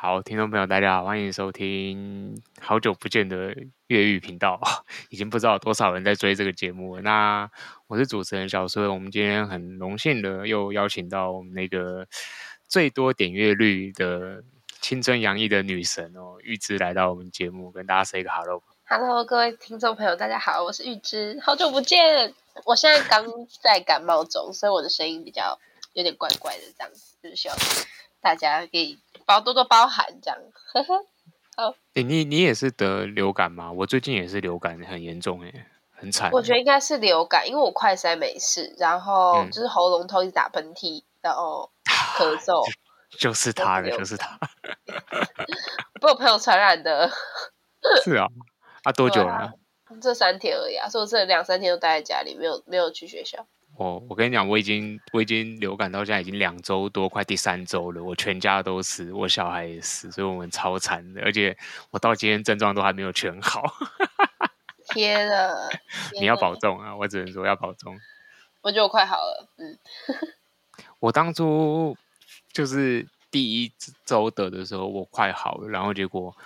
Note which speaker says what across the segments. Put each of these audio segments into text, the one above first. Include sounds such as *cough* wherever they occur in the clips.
Speaker 1: 好，听众朋友，大家好，欢迎收听好久不见的粤语频道。*laughs* 已经不知道多少人在追这个节目了。那我是主持人小孙，我们今天很荣幸的又邀请到我们那个最多点阅率的青春洋溢的女神哦，玉芝来到我们节目，跟大家 say 个 hello。
Speaker 2: Hello，各位听众朋友，大家好，我是玉芝，好久不见。我现在刚在感冒中，所以我的声音比较有点怪怪的，这样子，就是希望大家可以。包多多包涵，这样，呵呵，好。
Speaker 1: 欸、你你也是得流感吗？我最近也是流感很严重，哎，很惨。
Speaker 2: 我觉得应该是流感，因为我快塞没事，然后就是喉咙痛，一直打喷嚏，然后咳嗽，
Speaker 1: 就，*laughs* 就是他了，就是他，*laughs*
Speaker 2: 被我朋友传染的。*laughs*
Speaker 1: 是啊，啊多久了？啊、
Speaker 2: 这三天而已啊，所以我这两三天都待在家里，没有没有去学校。
Speaker 1: 我我跟你讲，我已经我已经流感到现在已经两周多，快第三周了。我全家都死，我小孩也死，所以我们超惨的。而且我到今天症状都还没有全好。*laughs*
Speaker 2: 天啊！*laughs*
Speaker 1: 你要保重啊！我只能说要保重。*laughs*
Speaker 2: 我觉得我快好了。嗯。
Speaker 1: 我当初就是第一周得的时候，我快好了，然后结果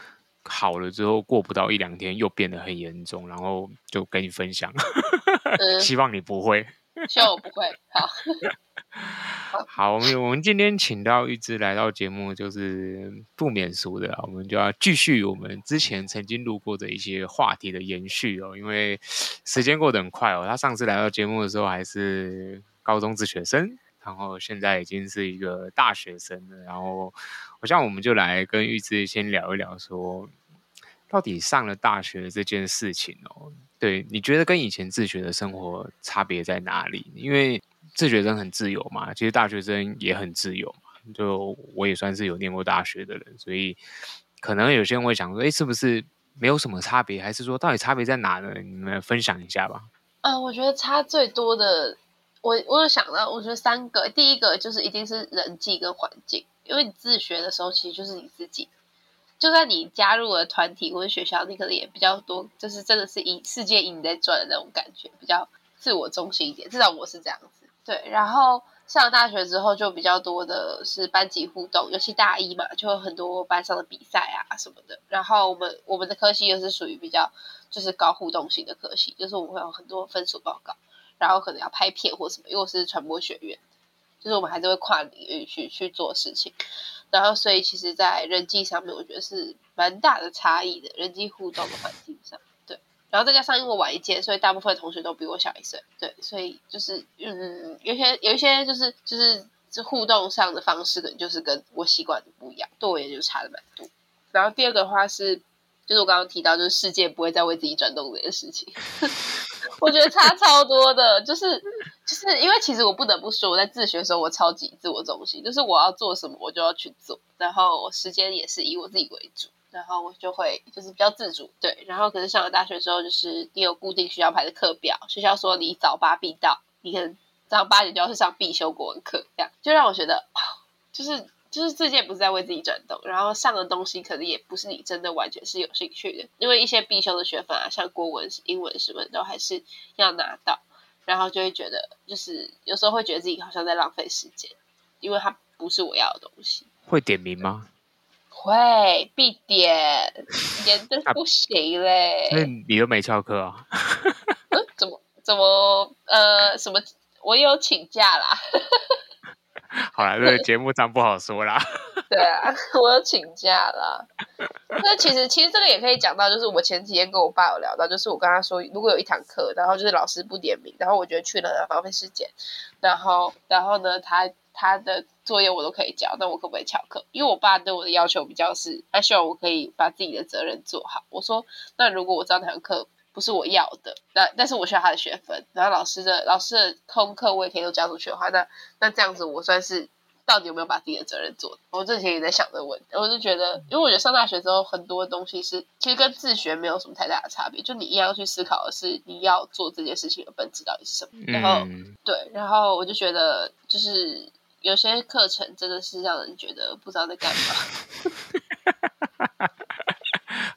Speaker 1: 好了之后过不到一两天又变得很严重，然后就跟你分享。嗯、希望你不
Speaker 2: 会。笑我不会。好，
Speaker 1: 好，我们我们今天请到玉芝来到节目，就是不免俗的，我们就要继续我们之前曾经录过的一些话题的延续哦。因为时间过得很快哦，他上次来到节目的时候还是高中自学生，然后现在已经是一个大学生了。然后，我想我们就来跟玉芝先聊一聊，说到底上了大学这件事情哦。对，你觉得跟以前自学的生活差别在哪里？因为自学生很自由嘛，其实大学生也很自由嘛。就我也算是有念过大学的人，所以可能有些人会想说，哎，是不是没有什么差别？还是说到底差别在哪呢？你们分享一下吧。
Speaker 2: 嗯、我觉得差最多的，我我有想到，我觉得三个，第一个就是一定是人际跟环境，因为你自学的时候其实就是你自己。就算你加入了团体或者学校，你可能也比较多，就是真的是以世界以你在转的那种感觉，比较自我中心一点。至少我是这样子。对，然后上了大学之后，就比较多的是班级互动，尤其大一嘛，就有很多班上的比赛啊什么的。然后我们我们的科系又是属于比较就是高互动性的科系，就是我们会有很多分组报告，然后可能要拍片或什么，因为我是传播学院，就是我们还是会跨领域去去做事情。然后，所以其实，在人际上面，我觉得是蛮大的差异的，人际互动的环境上，对。然后再加上因为我晚一届，所以大部分同学都比我小一岁，对。所以就是，嗯，有些有一些就是就是这互动上的方式，可能就是跟我习惯的不一样，对我也就差了蛮多。然后第二个的话是，就是我刚刚提到，就是世界不会再为自己转动这件事情。*laughs* 我觉得差超多的，就是就是因为其实我不得不说，我在自学的时候我超级自我中心，就是我要做什么我就要去做，然后我时间也是以我自己为主，然后我就会就是比较自主，对。然后可是上了大学之后，就是你有固定学校排的课表，学校说你早八必到，你可能早上八点就要去上必修国文课，这样就让我觉得就是。就是世界不是在为自己转动，然后上的东西可能也不是你真的完全是有兴趣的，因为一些必修的学分啊，像国文、英文什么都还是要拿到，然后就会觉得，就是有时候会觉得自己好像在浪费时间，因为它不是我要的东西。会点名吗？会，必点，点的 *laughs* 不行嘞。那、啊、
Speaker 1: 你都没翘课啊？
Speaker 2: 嗯？*laughs* 怎么怎么呃什么？我有请假啦。*laughs*
Speaker 1: 好啦，这个节目上不好说啦。*laughs*
Speaker 2: 对啊，我有请假啦。那其实，其实这个也可以讲到，就是我前几天跟我爸有聊到，就是我跟他说，如果有一堂课，然后就是老师不点名，然后我觉得去了很浪费时间，然后，然后呢，他他的作业我都可以交，那我可不可以翘课？因为我爸对我的要求比较是，他希望我可以把自己的责任做好。我说，那如果我知道那堂课。不是我要的，但但是我需要他的学分，然后老师的老师的功课我也可以都交出去的话，那那这样子我算是到底有没有把自己的责任做？我之前也在想这个问题，我就觉得，因为我觉得上大学之后很多东西是其实跟自学没有什么太大的差别，就你一样要去思考的是你要做这件事情的本质到底是什么。然后、嗯、对，然后我就觉得就是有些课程真的是让人觉得不知道在干嘛。*laughs*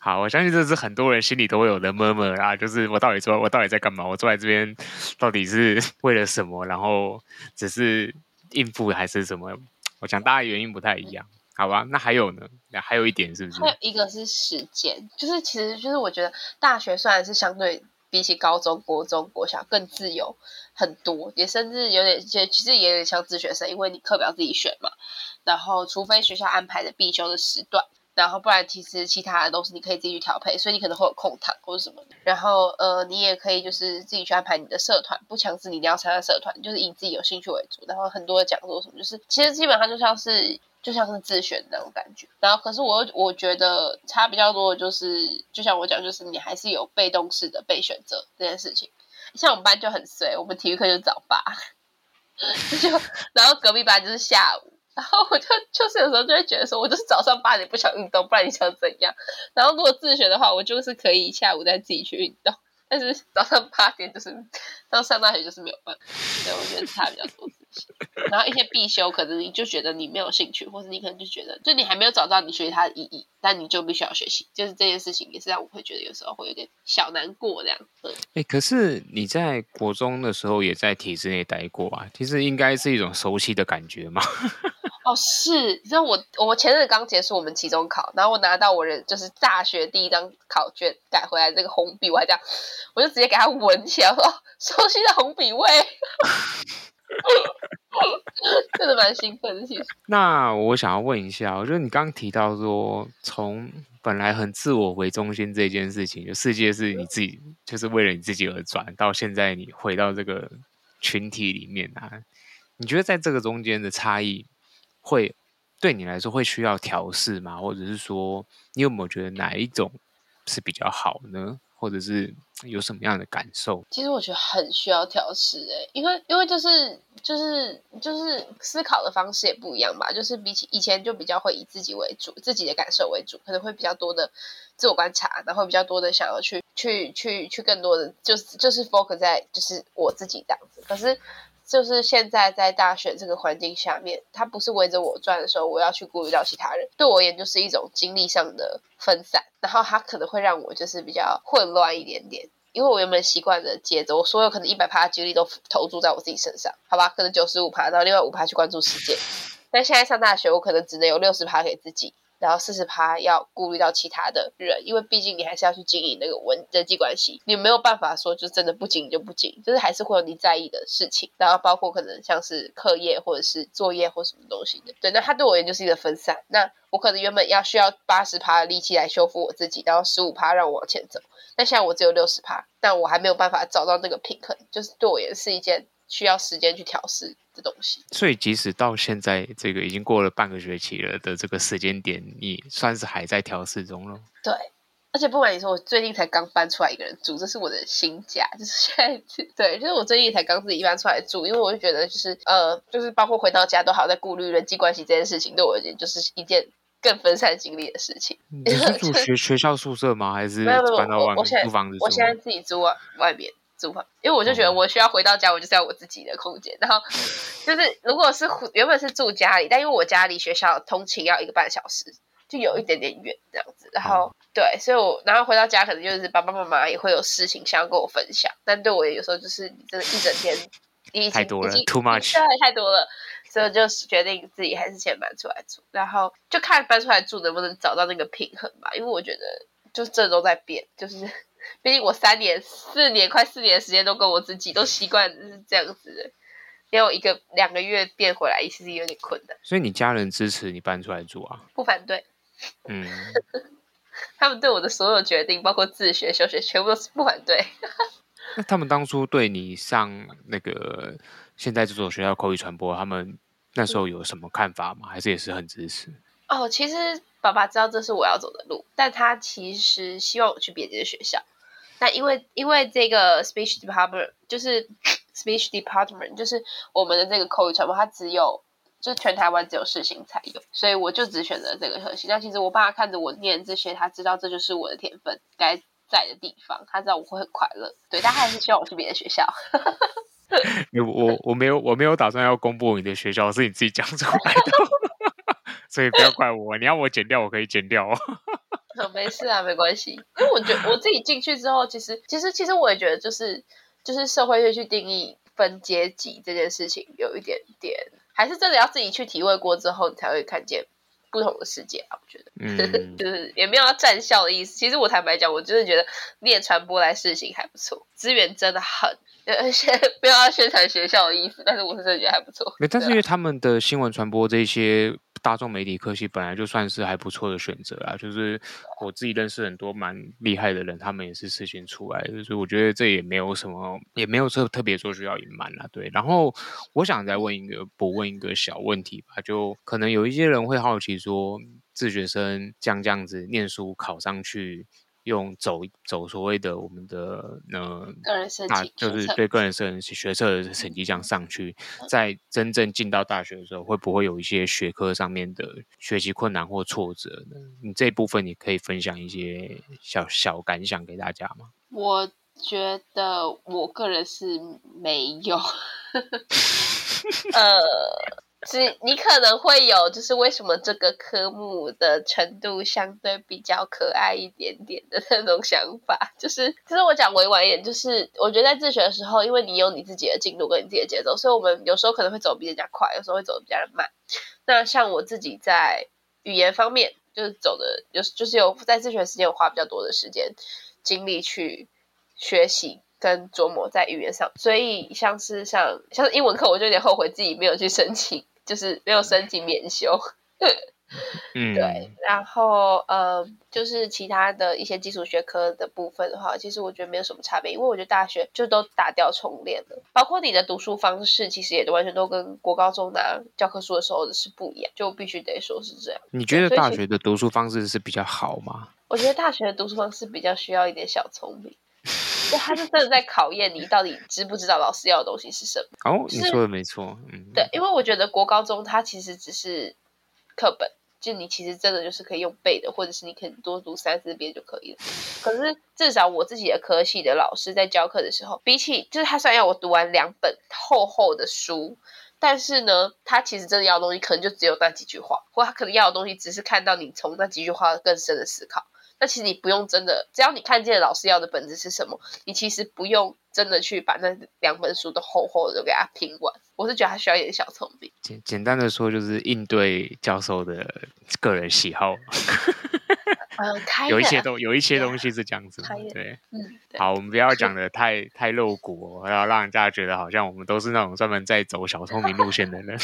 Speaker 1: 好，我相信这是很多人心里都会有的 murmur 啊，就是我到底坐，我到底在干嘛？我坐在这边到底是 *laughs* 为了什么？然后只是应付还是什么？我想大家原因不太一样，好吧？那还有呢？那还有一点是不是？
Speaker 2: 还有一个是时间，就是其实就是我觉得大学虽然是相对比起高中、国中、国小更自由很多，也甚至有点，其实也有点像自学生，因为你课表自己选嘛，然后除非学校安排的必修的时段。然后不然，其实其他的都是你可以自己去调配，所以你可能会有空堂或者什么的。然后呃，你也可以就是自己去安排你的社团，不强制你一定要参加社团，就是以自己有兴趣为主。然后很多讲座什么，就是其实基本上就像是就像是自选那种感觉。然后可是我我觉得差比较多的就是，就像我讲，就是你还是有被动式的被选择这件事情。像我们班就很衰，我们体育课就早八，*laughs* 就然后隔壁班就是下午。然后我就就是有时候就会觉得说，我就是早上八点不想运动，不然你想怎样？然后如果自学的话，我就是可以下午再自己去运动。但是早上八点就是，当上大学就是没有办法。所以我觉得差比较多。然后一些必修，可能你就觉得你没有兴趣，或者你可能就觉得，就你还没有找到你学习它的意义，但你就必须要学习。就是这件事情也是让我会觉得有时候会有点小难过这样。哎、
Speaker 1: 欸，可是你在国中的时候也在体制内待过啊，其实应该是一种熟悉的感觉嘛。*laughs*
Speaker 2: 哦，是，你知道我我前阵刚结束我们期中考，然后我拿到我人就是大学第一张考卷改回来这个红笔，我还这样，我就直接给它闻起来，说熟悉的红笔味，*laughs* *laughs* 真的蛮兴奋的。其实，*laughs*
Speaker 1: 那我想要问一下，我觉得你刚刚提到说，从本来很自我为中心这件事情，就世界是你自己，就是为了你自己而转，到现在你回到这个群体里面啊，你觉得在这个中间的差异？会对你来说会需要调试吗？或者是说，你有没有觉得哪一种是比较好呢？或者是有什么样的感受？
Speaker 2: 其实我觉得很需要调试诶，因为因为就是就是就是思考的方式也不一样吧。就是比起以前就比较会以自己为主，自己的感受为主，可能会比较多的自我观察，然后比较多的想要去去去去更多的就是就是 focus 在就是我自己这样子。可是。就是现在在大学这个环境下面，它不是围着我转的时候，我要去顾虑到其他人。对我而言，就是一种精力上的分散，然后它可能会让我就是比较混乱一点点，因为我原本习惯的节奏，我所有可能一百趴的精力都投注在我自己身上，好吧？可能九十五趴，然后另外五趴去关注世界。但现在上大学，我可能只能有六十趴给自己。然后四十趴要顾虑到其他的人，因为毕竟你还是要去经营那个文人际关系，你没有办法说就真的不经营就不经营，就是还是会有你在意的事情。然后包括可能像是课业或者是作业或什么东西的，对，那它对我而言就是一个分散。那我可能原本要需要八十趴的力气来修复我自己，然后十五趴让我往前走，那现在我只有六十趴，但我还没有办法找到那个平衡，就是对我也是一件需要时间去调试的东西，
Speaker 1: 所以即使到现在这个已经过了半个学期了的这个时间点，你算是还在调试中了。
Speaker 2: 对，而且不瞒你说，我最近才刚搬出来一个人住，这是我的新家，就是现在 *laughs* 对，就是我最近才刚自己搬出来住，因为我就觉得就是呃，就是包括回到家都还在顾虑人际关系这件事情，对我而言就是一件更分散精力的事情。
Speaker 1: 你是住 *laughs* 学学校宿舍吗？还是搬到外面租房子住？
Speaker 2: 我现在自己住外外面。因为我就觉得我需要回到家，我就是要我自己的空间。然后就是，如果是原本是住家里，但因为我家离学校通勤要一个半小时，就有一点点远这样子。然后对，所以我然后回到家，可能就是爸爸妈妈也会有事情想要跟我分享，但对我也有时候就是真的，一整天已经
Speaker 1: 太多了，too much，
Speaker 2: 对，太多了，所以我就决定自己还是先搬出来住，然后就看搬出来住能不能找到那个平衡吧。因为我觉得，就这都在变，就是。毕竟我三年、四年、快四年的时间都跟我自己都习惯是这样子的，要一个两个月变回来，其实有点困难。
Speaker 1: 所以你家人支持你搬出来住啊？
Speaker 2: 不反对。
Speaker 1: 嗯，*laughs*
Speaker 2: 他们对我的所有决定，包括自学、休学，全部都是不反对。*laughs*
Speaker 1: 那他们当初对你上那个现在这所学校口语传播，他们那时候有什么看法吗？还是也是很支持？
Speaker 2: 哦，其实爸爸知道这是我要走的路，但他其实希望我去别的学校。那因为因为这个 speech department 就是 speech department 就是我们的这个口语传播，它只有就全台湾只有世新才有，所以我就只选择这个核心。那其实我爸看着我念这些，他知道这就是我的天分，该在的地方，他知道我会很快乐。对，但他还是希望我去别的学校。*laughs*
Speaker 1: 我我没有我没有打算要公布你的学校，是你自己讲出来的，所以不要怪我。你要我剪掉，我可以剪掉 *laughs* 哦。
Speaker 2: 没事啊，没关系。因为我觉得我自己进去之后，其实其实其实我也觉得，就是就是社会会去定义分阶级这件事情，有一点点，还是真的要自己去体会过之后，你才会看见不同的世界啊。我觉得，*laughs* 嗯，就是也没有要站校的意思。其实我坦白讲，我真的觉得念传播来事情还不错，资源真的很。而且不要宣传学校的意思，但是我是真的觉得还不错。
Speaker 1: 但是因为他们的新闻传播这些。大众媒体科系本来就算是还不错的选择啊，就是我自己认识很多蛮厉害的人，他们也是事先出来的，所以我觉得这也没有什么，也没有特特别说需要隐瞒啦。对，然后我想再问一个，我问一个小问题吧，就可能有一些人会好奇说，自学生将这样子念书考上去。用走走所谓的我们的呃，
Speaker 2: 个人申
Speaker 1: 请，就是对个人申请学测的成绩这样上去，在真正进到大学的时候，会不会有一些学科上面的学习困难或挫折呢？你这一部分你可以分享一些小小感想给大家吗？
Speaker 2: 我觉得我个人是没有，*laughs* 呃。是你可能会有，就是为什么这个科目的程度相对比较可爱一点点的那种想法，就是其实我讲委婉一点，就是我觉得在自学的时候，因为你有你自己的进度跟你自己的节奏，所以我们有时候可能会走比人家快，有时候会走得比较慢。那像我自己在语言方面，就是走的有就是有在自学时间有花比较多的时间精力去学习。跟琢磨在语言上，所以像是像像英文课，我就有点后悔自己没有去申请，就是没有申请免修。*laughs* 嗯，对。然后呃，就是其他的一些基础学科的部分的话，其实我觉得没有什么差别，因为我觉得大学就都打掉重练了，包括你的读书方式，其实也都完全都跟国高中拿教科书的时候是不一样，就必须得说是这样。
Speaker 1: 你觉得大学的读书方式是比较好吗？
Speaker 2: 我觉得大学的读书方式比较需要一点小聪明。*laughs* 就他是真的在考验你到底知不知道老师要的东西是什么。
Speaker 1: 哦，你说的没错，嗯，
Speaker 2: 对，因为我觉得国高中它其实只是课本，就你其实真的就是可以用背的，或者是你可以多读三四遍就可以了。可是至少我自己的科系的老师在教课的时候，比起就是他虽然要我读完两本厚厚的书，但是呢，他其实真的要的东西可能就只有那几句话，或他可能要的东西只是看到你从那几句话更深的思考。那其实你不用真的，只要你看见老师要的本子是什么，你其实不用真的去把那两本书都厚厚的给他拼完。我是觉得他需要一点小聪明。
Speaker 1: 简简单的说，就是应对教授的个人喜好。*laughs*
Speaker 2: 嗯，
Speaker 1: 有一些东有一些东西是这样子。对，嗯，好，我们不要讲的太太露骨哦，要让人家觉得好像我们都是那种专门在走小聪明路线的人。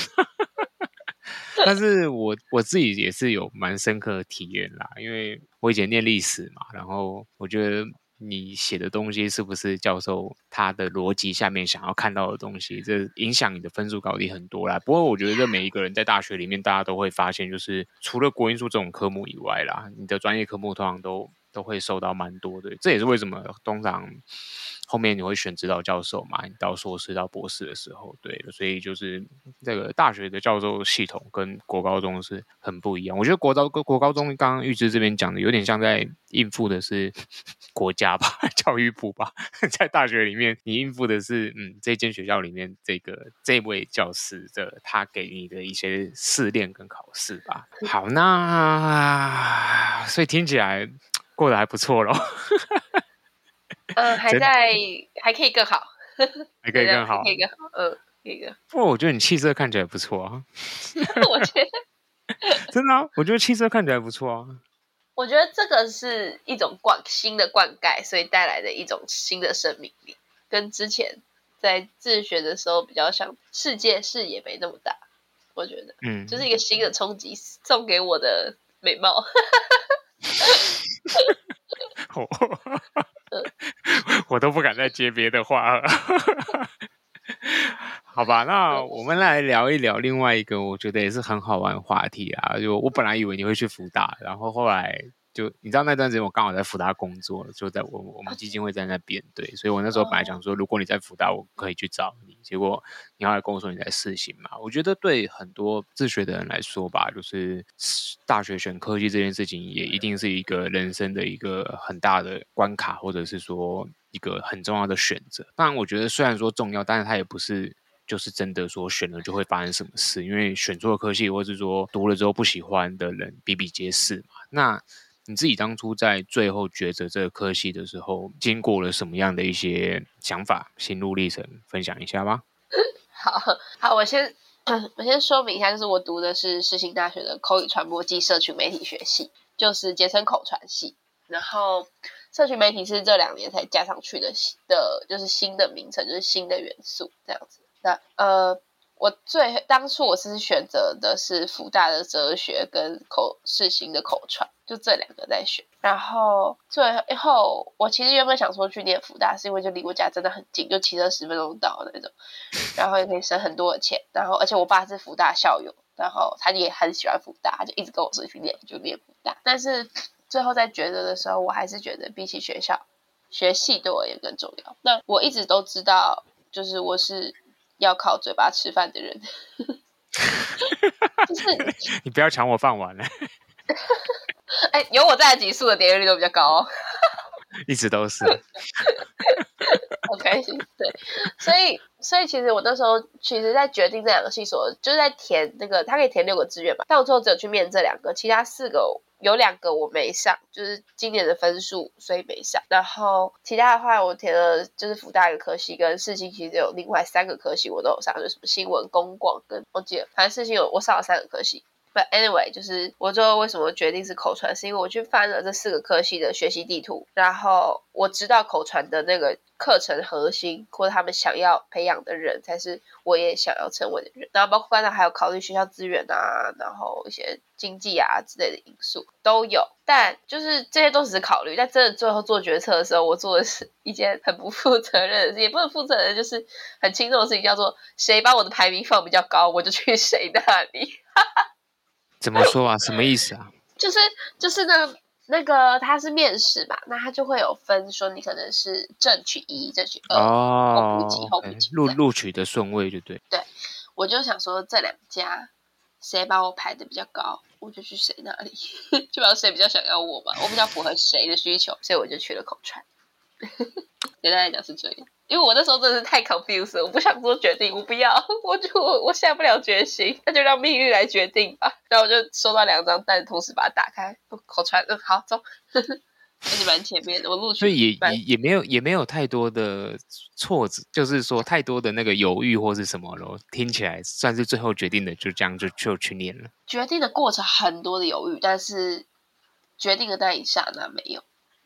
Speaker 1: *laughs* 但是我我自己也是有蛮深刻的体验啦，因为我以前念历史嘛，然后我觉得你写的东西是不是教授他的逻辑下面想要看到的东西，这影响你的分数高低很多啦。不过我觉得这每一个人在大学里面，大家都会发现，就是除了国英数这种科目以外啦，你的专业科目通常都都会受到蛮多的。这也是为什么通常。后面你会选指导教授嘛？你到硕士到博士的时候，对，所以就是这个大学的教授系统跟国高中是很不一样。我觉得国高国高中刚刚玉芝这边讲的有点像在应付的是 *laughs* 国家吧，*laughs* 教育部吧。*laughs* 在大学里面，你应付的是嗯，这间学校里面这个这位教师的他给你的一些试炼跟考试吧。好，那所以听起来过得还不错咯。
Speaker 2: 嗯，*laughs* 还在，还可以更好，
Speaker 1: 还可以更好，
Speaker 2: 可以更好，嗯，可以更好。
Speaker 1: 不过我觉得你气色看起来不错啊。*laughs*
Speaker 2: 我觉得 *laughs*
Speaker 1: 真的啊，我觉得气色看起来不错啊。
Speaker 2: 我觉得这个是一种灌新的灌溉，所以带来的一种新的生命力，跟之前在自学的时候比较像，世界视野没那么大。我觉得，嗯，就是一个新的冲击送给我的美貌。
Speaker 1: 我都不敢再接别的话了，*laughs* 好吧？那我们来聊一聊另外一个我觉得也是很好玩的话题啊！就我本来以为你会去福大，然后后来就你知道那段时间我刚好在福大工作，就在我我们基金会在那边，对，所以我那时候本来想说，如果你在福大，我可以去找你。结果你后来跟我说你在世新嘛，我觉得对很多自学的人来说吧，就是大学选科技这件事情，也一定是一个人生的一个很大的关卡，或者是说一个很重要的选择。当然，我觉得虽然说重要，但是它也不是。就是真的说选了就会发生什么事，因为选错了科系，或是说读了之后不喜欢的人比比皆是嘛。那你自己当初在最后抉择这个科系的时候，经过了什么样的一些想法、心路历程，分享一下吧。*laughs*
Speaker 2: 好好，我先 *clears throat* 我先说明一下，就是我读的是世新大学的口语传播暨社群媒体学系，就是简称口传系。然后社群媒体是这两年才加上去的的，就是新的名称，就是新的元素这样子。那呃，我最当初我是选择的是福大的哲学跟口世新的口传，就这两个在选。然后最后我其实原本想说去念福大，是因为就离我家真的很近，就骑车十分钟到那种，然后也可以省很多的钱。然后而且我爸是福大校友，然后他也很喜欢福大，他就一直跟我说去念就念福大。但是最后在抉择的时候，我还是觉得比起学校，学系对我也更重要。那我一直都知道，就是我是。要靠嘴巴吃饭的人，*laughs* 就是
Speaker 1: 你不要抢我饭碗了。*laughs*
Speaker 2: 哎，有我在的集数的点阅率都比较高，哦，*laughs*
Speaker 1: 一直都是。
Speaker 2: 好开心，对，所以所以其实我那时候其实，在决定这两个系所，就是在填那个，他可以填六个志愿嘛，但我最后只有去面这两个，其他四个。有两个我没上，就是今年的分数，所以没上。然后其他的话，我填了就是福大一个科系，跟世新其实有另外三个科系我都有上，就是什么新闻、公广跟我记得，反正世新有我上了三个科系。But anyway，就是我最后为什么决定是口传，是因为我去翻了这四个科系的学习地图，然后我知道口传的那个课程核心，或者他们想要培养的人，才是我也想要成为的人。然后包括刚才还有考虑学校资源啊，然后一些经济啊之类的因素都有。但就是这些都只是考虑，但真的最后做决策的时候，我做的是一件很不负责任，也不能负责任，就是很轻松的事情，叫做谁把我的排名放比较高，我就去谁那里。*laughs*
Speaker 1: 怎么说啊？什么意思啊？*laughs*
Speaker 2: 就是就是呢，那个他是面试嘛，那他就会有分，说你可能是正取一、正取二、哦，后补给、后补给
Speaker 1: 录录取的顺位就对。
Speaker 2: 对，我就想说这两家谁把我排的比较高，我就去谁那里，*laughs* 就不知道谁比较想要我嘛，我比较符合谁的需求，所以我就去了口传。*laughs* 简单来讲是这样。因为我那时候真的是太 confused 了，我不想做决定，我不要，*laughs* 我就我下不了决心，那就让命运来决定吧。然后我就收到两张单，同时把它打开，口传，嗯，好，走，呵呵，还是蛮前面的，我录取。
Speaker 1: 所以也也也没有也没有太多的挫折，就是说太多的那个犹豫或是什么咯。听起来算是最后决定的，就这样就就去念了。
Speaker 2: 决定的过程很多的犹豫，但是决定的那一刹那没有。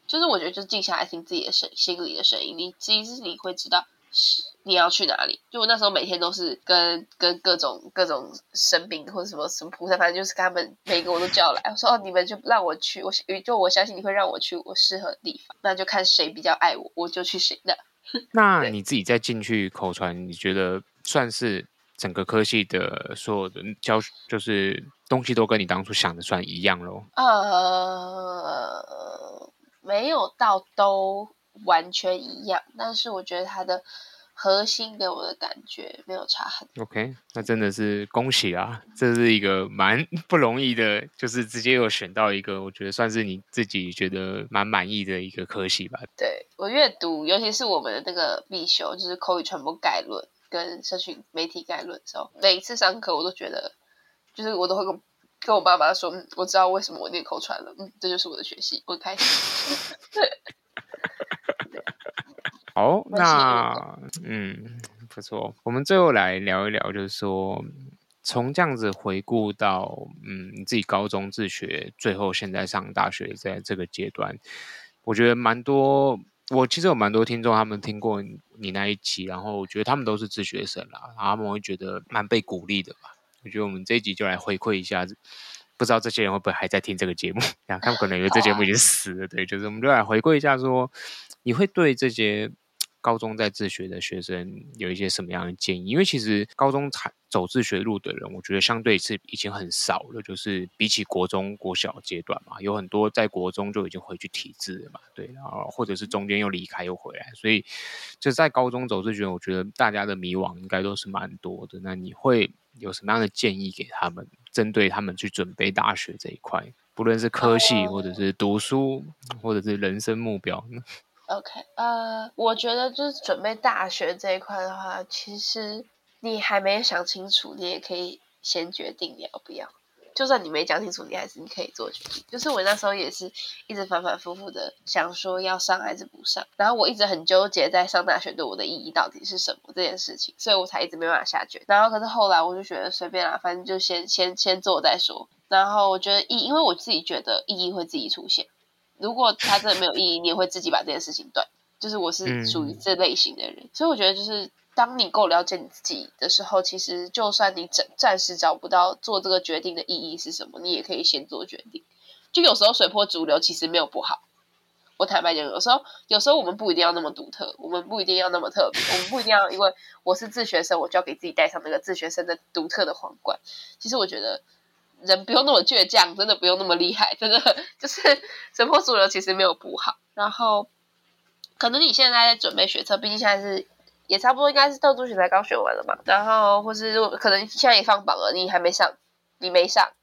Speaker 2: 就是我觉得，就静下来听自己的声，心里的声音，你其实你会知道是你要去哪里。就我那时候每天都是跟跟各种各种神明或者什么什么菩萨，反正就是跟他们每一个我都叫来，我说哦，你们就让我去，我就我相信你会让我去我适合的地方，那就看谁比较爱我，我就去谁的。*laughs*
Speaker 1: 那你自己再进去口传，你觉得算是整个科系的所有的教，就是东西都跟你当初想的算一样喽？
Speaker 2: 呃。没有到都完全一样，但是我觉得它的核心给我的感觉没有差很多。
Speaker 1: OK，那真的是恭喜啊！这是一个蛮不容易的，就是直接有选到一个，我觉得算是你自己觉得蛮满意的一个科系吧。
Speaker 2: 对，我阅读，尤其是我们的那个必修，就是口语传播概论跟社群媒体概论的时候，每一次上课我都觉得，就是我都会跟。我爸爸说，嗯，我知道为什么我念口传了，嗯，这就是我的学习，我很开心。*laughs* *laughs*
Speaker 1: 好，那嗯，不错，我们最后来聊一聊，就是说，从这样子回顾到，嗯，你自己高中自学，最后现在上大学，在这个阶段，我觉得蛮多，我其实有蛮多听众，他们听过你那一期，然后我觉得他们都是自学生啦，然后他们会觉得蛮被鼓励的吧。我觉得我们这一集就来回馈一下，不知道这些人会不会还在听这个节目？*laughs* 啊，他们可能以为这节目已经死了。对，就是我们就来回馈一下说，说你会对这些高中在自学的学生有一些什么样的建议？因为其实高中才走自学路的人，我觉得相对是已经很少了。就是比起国中、国小阶段嘛，有很多在国中就已经回去体制了嘛，对，然后或者是中间又离开又回来，所以就在高中走自学，我觉得大家的迷惘应该都是蛮多的。那你会有什么样的建议给他们，针对他们去准备大学这一块，不论是科系，或者是读书，或者是人生目标呢
Speaker 2: ？OK，呃，我觉得就是准备大学这一块的话，其实。你还没想清楚，你也可以先决定你要不要。就算你没讲清楚，你还是你可以做决定。就是我那时候也是一直反反复复的想说要上还是不上，然后我一直很纠结在上大学对我的意义到底是什么这件事情，所以我才一直没办法下决定。然后可是后来我就觉得随便啦，反正就先先先做再说。然后我觉得意，因为我自己觉得意义会自己出现。如果它真的没有意义，你也会自己把这件事情断。就是我是属于这类型的人，嗯、所以我觉得就是。当你够了解你自己的时候，其实就算你暂暂时找不到做这个决定的意义是什么，你也可以先做决定。就有时候随波逐流其实没有不好。我坦白讲，有时候有时候我们不一定要那么独特，我们不一定要那么特别，我们不一定要因为我是自学生，我就要给自己戴上那个自学生的独特的皇冠。其实我觉得人不用那么倔强，真的不用那么厉害，真的就是随波逐流其实没有不好。然后可能你现在在准备学车，毕竟现在是。也差不多应该是特助学才刚学完了嘛，然后或是可能现在也放榜了，你还没上，你没上，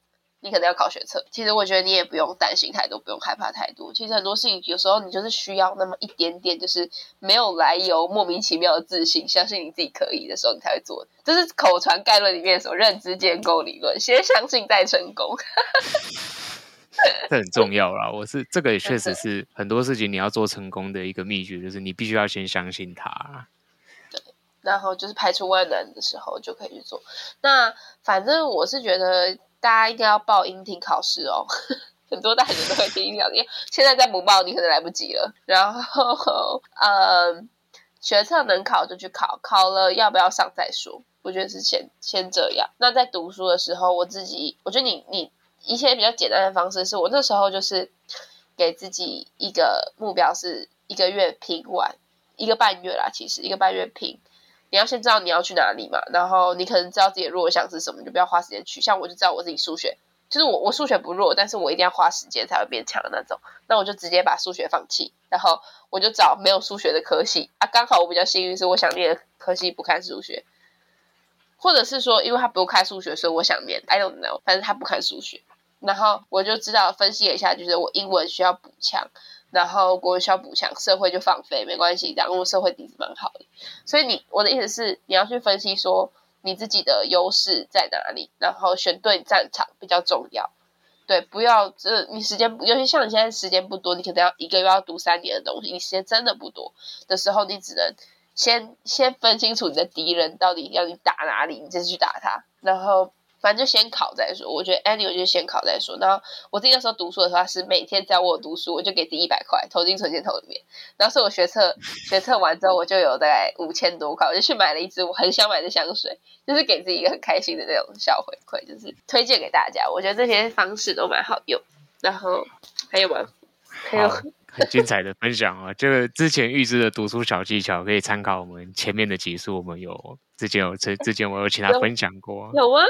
Speaker 2: 你可能要考学测。其实我觉得你也不用担心太多，不用害怕太多。其实很多事情有时候你就是需要那么一点点，就是没有来由、莫名其妙的自信，相信你自己可以的时候，你才会做。这是口传概论里面所认知建构理论，先相信再成功。*laughs*
Speaker 1: 这很重要啦，我是这个也确实是很多事情你要做成功的一个秘诀，就是你必须要先相信它。
Speaker 2: 然后就是排除万难的时候就可以去做。那反正我是觉得大家应该要报英听考试哦，*laughs* 很多大学都会听英听考试。现在再不报，你可能来不及了。然后，呃，学测能考就去考，考了要不要上再说。我觉得是先先这样。那在读书的时候，我自己我觉得你你一些比较简单的方式是，我那时候就是给自己一个目标，是一个月拼完一个半月啦，其实一个半月拼。你要先知道你要去哪里嘛，然后你可能知道自己弱项是什么，就不要花时间去。像我就知道我自己数学，其实我我数学不弱，但是我一定要花时间才会变强的那种。那我就直接把数学放弃，然后我就找没有数学的科系啊。刚好我比较幸运，是我想念的科系不看数学，或者是说因为他不看数学，所以我想念。I don't know，反正他不看数学，然后我就知道分析了一下，就是我英文需要补强。然后国文需要补强，社会就放飞，没关系，然后社会底子蛮好的。所以你我的意思是，你要去分析说你自己的优势在哪里，然后选对战场比较重要。对，不要这你时间，尤其像你现在时间不多，你可能要一个月要读三年的东西，你时间真的不多的时候，你只能先先分清楚你的敌人到底要你打哪里，你再去打他，然后。反正就先考再说，我觉得 anyway 就先考再说。然后我自己那时候读书的时候，是每天只要我读书，我就给自己一百块投进存钱筒里面。然后是我学测学测完之后，我就有大概五千多块，我就去买了一支我很想买的香水，就是给自己一个很开心的那种小回馈，就是推荐给大家。我觉得这些方式都蛮好用。然后还有吗？还有。
Speaker 1: 很精彩的分享啊！这个之前预知的读书小技巧可以参考我们前面的集数，我们有之前有之之前我有请他分享过，
Speaker 2: 有吗？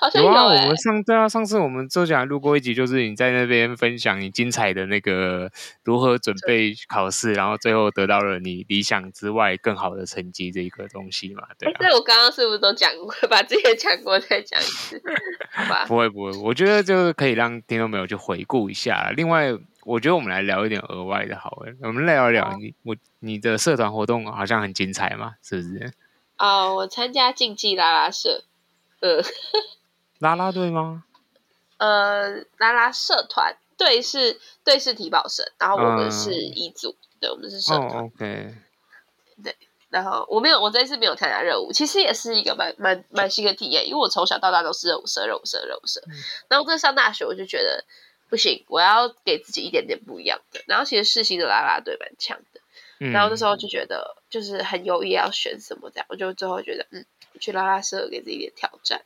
Speaker 2: 好像有、
Speaker 1: 啊！我们上对啊，上次我们周讲录过一集，就是你在那边分享你精彩的那个如何准备考试，然后最后得到了你理想之外更好的成绩这一个东西嘛？对啊。
Speaker 2: 那我刚刚是不是都讲过？*laughs* 把这些讲过再讲一次，好吧？
Speaker 1: 不会不会，我觉得就是可以让听众朋友去回顾一下。另外。我觉得我们来聊一点额外的好了，我们来聊一聊你我你的社团活动好像很精彩嘛，是不是？
Speaker 2: 哦，我参加竞技啦啦社，呃，*laughs*
Speaker 1: 啦啦队吗？
Speaker 2: 呃，啦啦社团队是队是体保生，然后我们是一组，嗯、对，我们是社团。
Speaker 1: 哦，OK。
Speaker 2: 对，然后我没有，我这次没有参加任务，其实也是一个蛮蛮蛮新的体验，因为我从小到大都是热舞社、热舞社、热舞社，嗯、然后这上大学我就觉得。不行，我要给自己一点点不一样的。然后其实世新的啦啦队蛮强的，嗯、然后那时候就觉得就是很犹豫要选什么这样，我就最后觉得嗯，去拉拉社给自己一点挑战，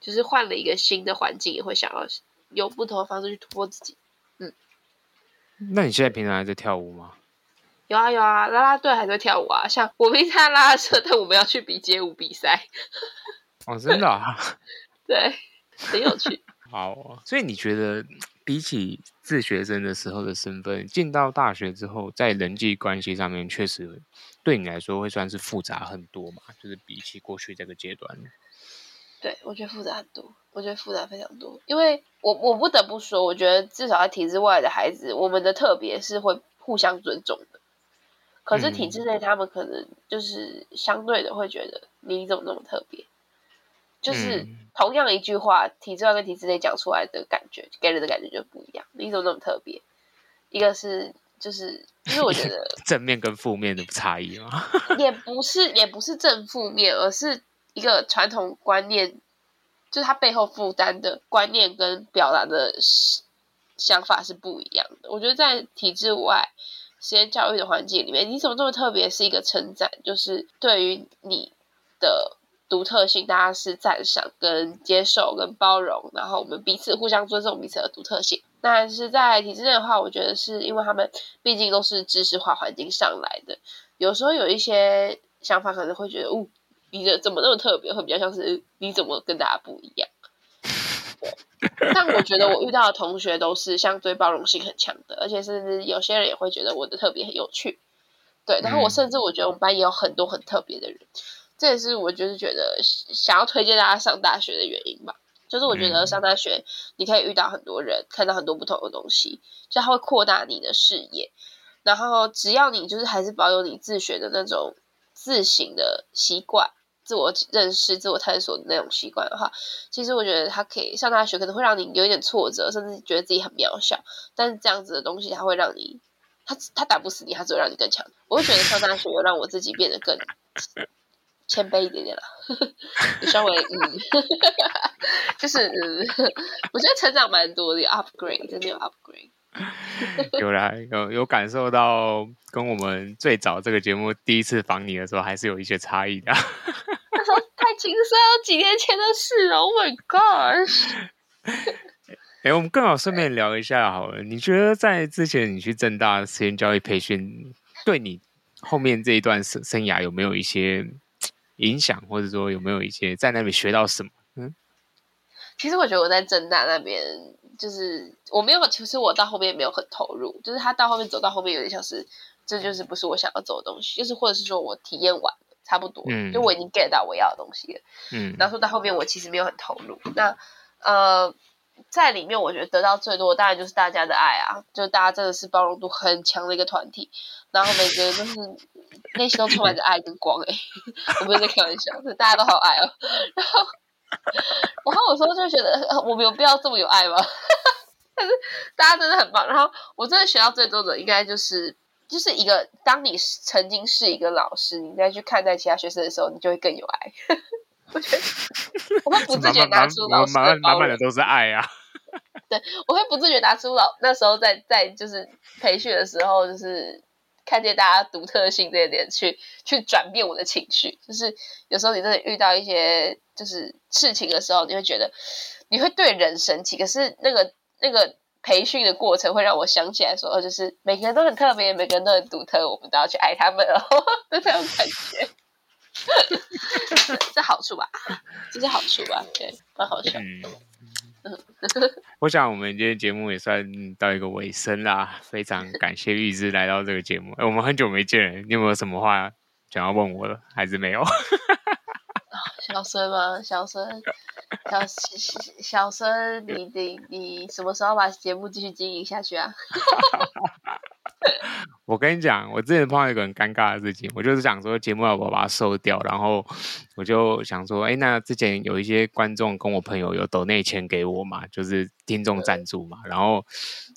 Speaker 2: 就是换了一个新的环境，也会想要用不同的方式去突破自己。嗯，
Speaker 1: 那你现在平常还在跳舞吗？
Speaker 2: 有啊有啊，啦啦队还在跳舞啊，像我们参加啦啦社，但我们要去比街舞比赛。
Speaker 1: 哦，真的啊？*laughs*
Speaker 2: 对，很有趣。*laughs*
Speaker 1: 好，所以你觉得比起自学生的时候的身份，进到大学之后，在人际关系上面，确实对你来说会算是复杂很多嘛？就是比起过去这个阶段。
Speaker 2: 对，我觉得复杂很多，我觉得复杂非常多，因为我我不得不说，我觉得至少在体制外的孩子，我们的特别是会互相尊重的。可是体制内，他们可能就是相对的会觉得你怎么那么特别？就是同样一句话，体制外跟体制内讲出来的感觉，给人的感觉就不一样。你怎么那么特别？一个是就是，因为我觉得 *laughs*
Speaker 1: 正面跟负面的差异吗，
Speaker 2: 也不是也不是正负面，而是一个传统观念，就是它背后负担的观念跟表达的想法是不一样的。我觉得在体制外。实验教育的环境里面，你怎么这么特别？是一个称赞，就是对于你的独特性，大家是赞赏、跟接受、跟包容，然后我们彼此互相尊重彼此的独特性。但是在体制内的话，我觉得是因为他们毕竟都是知识化环境上来的，有时候有一些想法可能会觉得，哦，你的怎么那么特别？会比较像是你怎么跟大家不一样？但我觉得我遇到的同学都是相对包容性很强的，而且甚至有些人也会觉得我的特别很有趣。对，然后我甚至我觉得我们班也有很多很特别的人，这也是我就是觉得想要推荐大家上大学的原因吧。就是我觉得上大学你可以遇到很多人，看到很多不同的东西，就它会扩大你的视野。然后只要你就是还是保有你自学的那种自省的习惯。自我认识、自我探索的那种习惯的话，其实我觉得他可以上大学，可能会让你有一点挫折，甚至觉得自己很渺小。但是这样子的东西，它会让你，他他打不死你，他只会让你更强。我会觉得上大学有让我自己变得更谦卑一点点了，稍微嗯，*laughs* 就是嗯，我觉得成长蛮多的，upgrade，真的有 upgrade。*laughs*
Speaker 1: 有啦，有有感受到跟我们最早这个节目第一次访你的时候，还是有一些差异的。*laughs*
Speaker 2: 那时候太轻松，几年前的事哦。Oh my god！
Speaker 1: 哎、欸，我们更好顺便聊一下好了。你觉得在之前你去正大实验教育培训，对你后面这一段生生涯有没有一些影响，或者说有没有一些在那边学到什么？嗯，
Speaker 2: 其实我觉得我在政大那边。就是我没有，其实我到后面也没有很投入。就是他到后面走到后面有点像是，这就是不是我想要走的东西。就是或者是说我体验完了差不多，嗯，就我已经 get 到我要的东西了，嗯。然后说到后面我其实没有很投入。那呃，在里面我觉得得到最多当然就是大家的爱啊，就大家真的是包容度很强的一个团体。然后每个人都是内心都充满着爱跟光诶、欸，*laughs* 我不是在开玩笑，是大家都好爱哦。然后。然后我说就觉得我们有必要这么有爱吗？*laughs* 但是大家真的很棒。然后我真的学到最多的应该就是就是一个，当你曾经是一个老师，你再去看待其他学生的时候，你就会更有爱。我觉得 *laughs* 我会不自觉拿出老师的满满的
Speaker 1: 都是爱啊。
Speaker 2: 对，我会不自觉拿出老那时候在在就是培训的时候就是。看见大家独特性这一点，去去转变我的情绪，就是有时候你真的遇到一些就是事情的时候，你会觉得你会对人生气，可是那个那个培训的过程会让我想起来说，就是每个人都很特别，每个人都很独特，我们都要去爱他们哦，*laughs* 就这种感觉，*laughs* 这好处吧，这是好处吧，对，蛮好笑。嗯 *laughs*
Speaker 1: 我想我们今天节目也算到一个尾声啦，非常感谢玉芝来到这个节目。哎我们很久没见了，你有没有什么话想要问我的？还是没有？*laughs*
Speaker 2: 小孙吗？小孙，*laughs* 小小孙，你你你什么时候把节目继续经营下去啊？*laughs*
Speaker 1: 我跟你讲，我之前碰到一个很尴尬的事情，我就是想说节目要不要把它收掉，然后我就想说，哎，那之前有一些观众跟我朋友有抖内钱给我嘛，就是听众赞助嘛，然后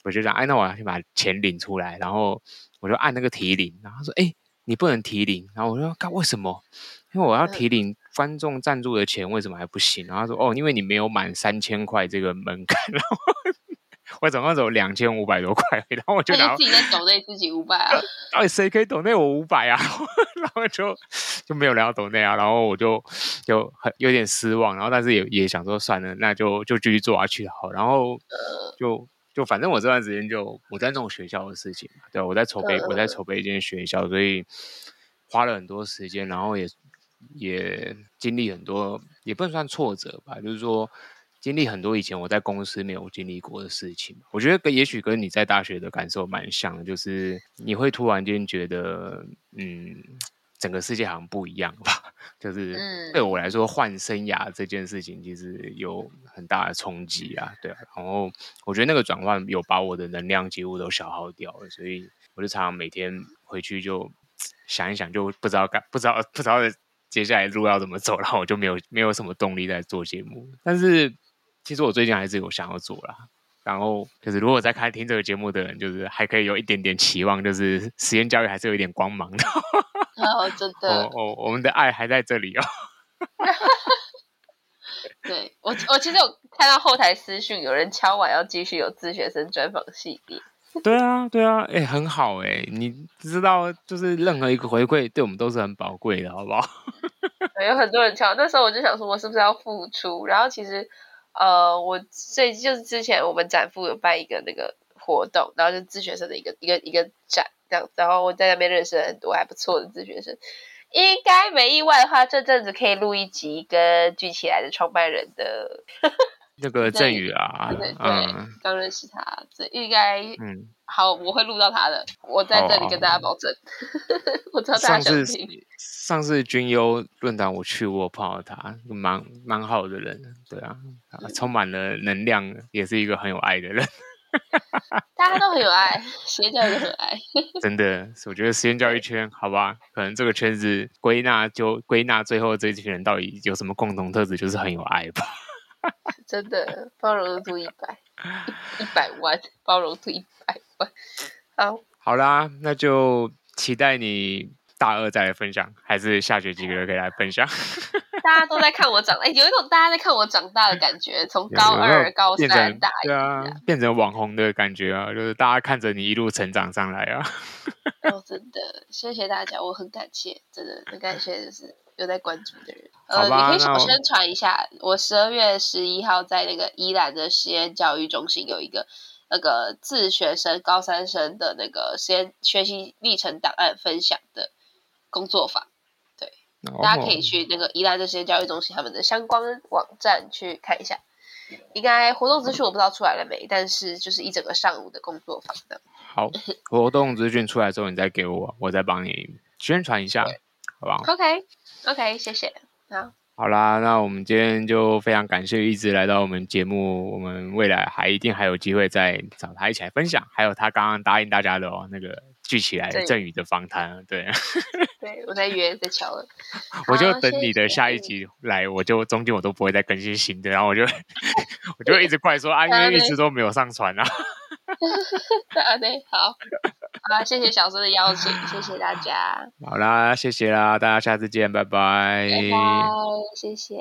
Speaker 1: 我就想，哎，那我要先把钱领出来，然后我就按那个提领，然后他说，哎，你不能提领，然后我说，干为什么？因为我要提领观众赞助的钱，为什么还不行？然后他说，哦，因为你没有满三千块这个门槛，然后。我总共走两千五百多块，然后我就拿
Speaker 2: 自己在抖内自己五百啊！
Speaker 1: 到底谁可以抖内我五百啊？*laughs* 然后就就没有聊抖内啊，然后我就就很有点失望，然后但是也也想说算了，那就就继续做下去好，然后就就反正我这段时间就我在弄学校的事情，对，我在筹备，我在筹备一间学校，所以花了很多时间，然后也也经历很多，也不能算挫折吧，就是说经历很多以前我在公司没有经历过的事情。我觉得跟也许跟你在大学的感受蛮像的，就是你会突然间觉得，嗯。整个世界好像不一样吧，*laughs* 就是对我来说换生涯这件事情其实有很大的冲击啊，对啊，然后我觉得那个转换有把我的能量几乎都消耗掉了，所以我就常常每天回去就想一想，就不知道该不知道不知道接下来路要怎么走，然后我就没有没有什么动力在做节目，但是其实我最近还是有想要做啦。然后就是，如果在看听这个节目的人，就是还可以有一点点期望，就是实验教育还是有一点光芒的。
Speaker 2: 哦，*laughs* 真的。哦
Speaker 1: 哦，我们的爱还在这里哦。
Speaker 2: 对我，我其实有看到后台私讯，有人敲碗要继续有自学生专访系列。*laughs*
Speaker 1: 对啊，对啊，哎，很好哎，你知道，就是任何一个回馈对我们都是很宝贵的，好不好？*laughs*
Speaker 2: 有很多人敲，那时候我就想说，我是不是要付出？然后其实。呃，我最就是之前我们展副有办一个那个活动，然后就自学生的一个一个一个展这样，然后我在那边认识了很多还不错的自学生，应该没意外的话，这阵子可以录一集跟聚起来的创办人的
Speaker 1: 那个振宇啊，
Speaker 2: 对，对，刚认识他，这应该嗯。好，我会录到他的。我在这里跟大家保证，哦、我知道大家想听。上次
Speaker 1: 上次军优论坛我去过，碰到他，蛮蛮好的人，对啊，充满了能量，也是一个很有爱的人。*laughs*
Speaker 2: 大家都很有爱，实验教育很爱。*laughs*
Speaker 1: 真的，我觉得实验教育圈，好吧，可能这个圈子归纳就归纳，最后这群人到底有什么共同特质，就是很有爱吧。*laughs*
Speaker 2: 真的，包容度一百，一百万，包容度一百万。好，
Speaker 1: 好啦，那就期待你大二再来分享，还是下学期可以来分享？
Speaker 2: 大家都在看我长，哎、欸，*laughs* 有一种大家在看我长大的感觉，*laughs* 从高二、高三、大一，对啊，
Speaker 1: 变成网红的感觉啊，就是大家看着你一路成长上来啊。*laughs*
Speaker 2: 哦，真的，谢谢大家，我很感谢，真的很感谢，就是有在关注的人。呃，你可以小宣传一下，我十二月十一号在那个宜兰的实验教育中心有一个。那个自学生高三生的那个实验学习历程档案分享的工作坊，大家可以去那个宜兰的实验教育中心他们的相关网站去看一下。应该活动资讯我不知道出来了没，但是就是一整个上午的工作坊的。
Speaker 1: 好，*laughs* 活动资讯出来之后你再给我，我再帮你宣传一下，好不好
Speaker 2: ？OK OK，谢谢，好。
Speaker 1: 好啦，那我们今天就非常感谢一直来到我们节目，我们未来还一定还有机会再找他一起来分享，还有他刚刚答应大家的哦，那个聚起来振宇的访谈，对，*laughs*
Speaker 2: 对我在约在敲了，
Speaker 1: 我就等你的下一集来，我就中间我都不会再更新新的，然后我就 *laughs* 我就一直怪说啊，因为一直都没有上传啊，
Speaker 2: 啊对，好。好，谢谢小叔的邀请，谢谢大家。
Speaker 1: 好啦，谢谢啦，大家下次见，拜拜。
Speaker 2: 拜拜，谢谢。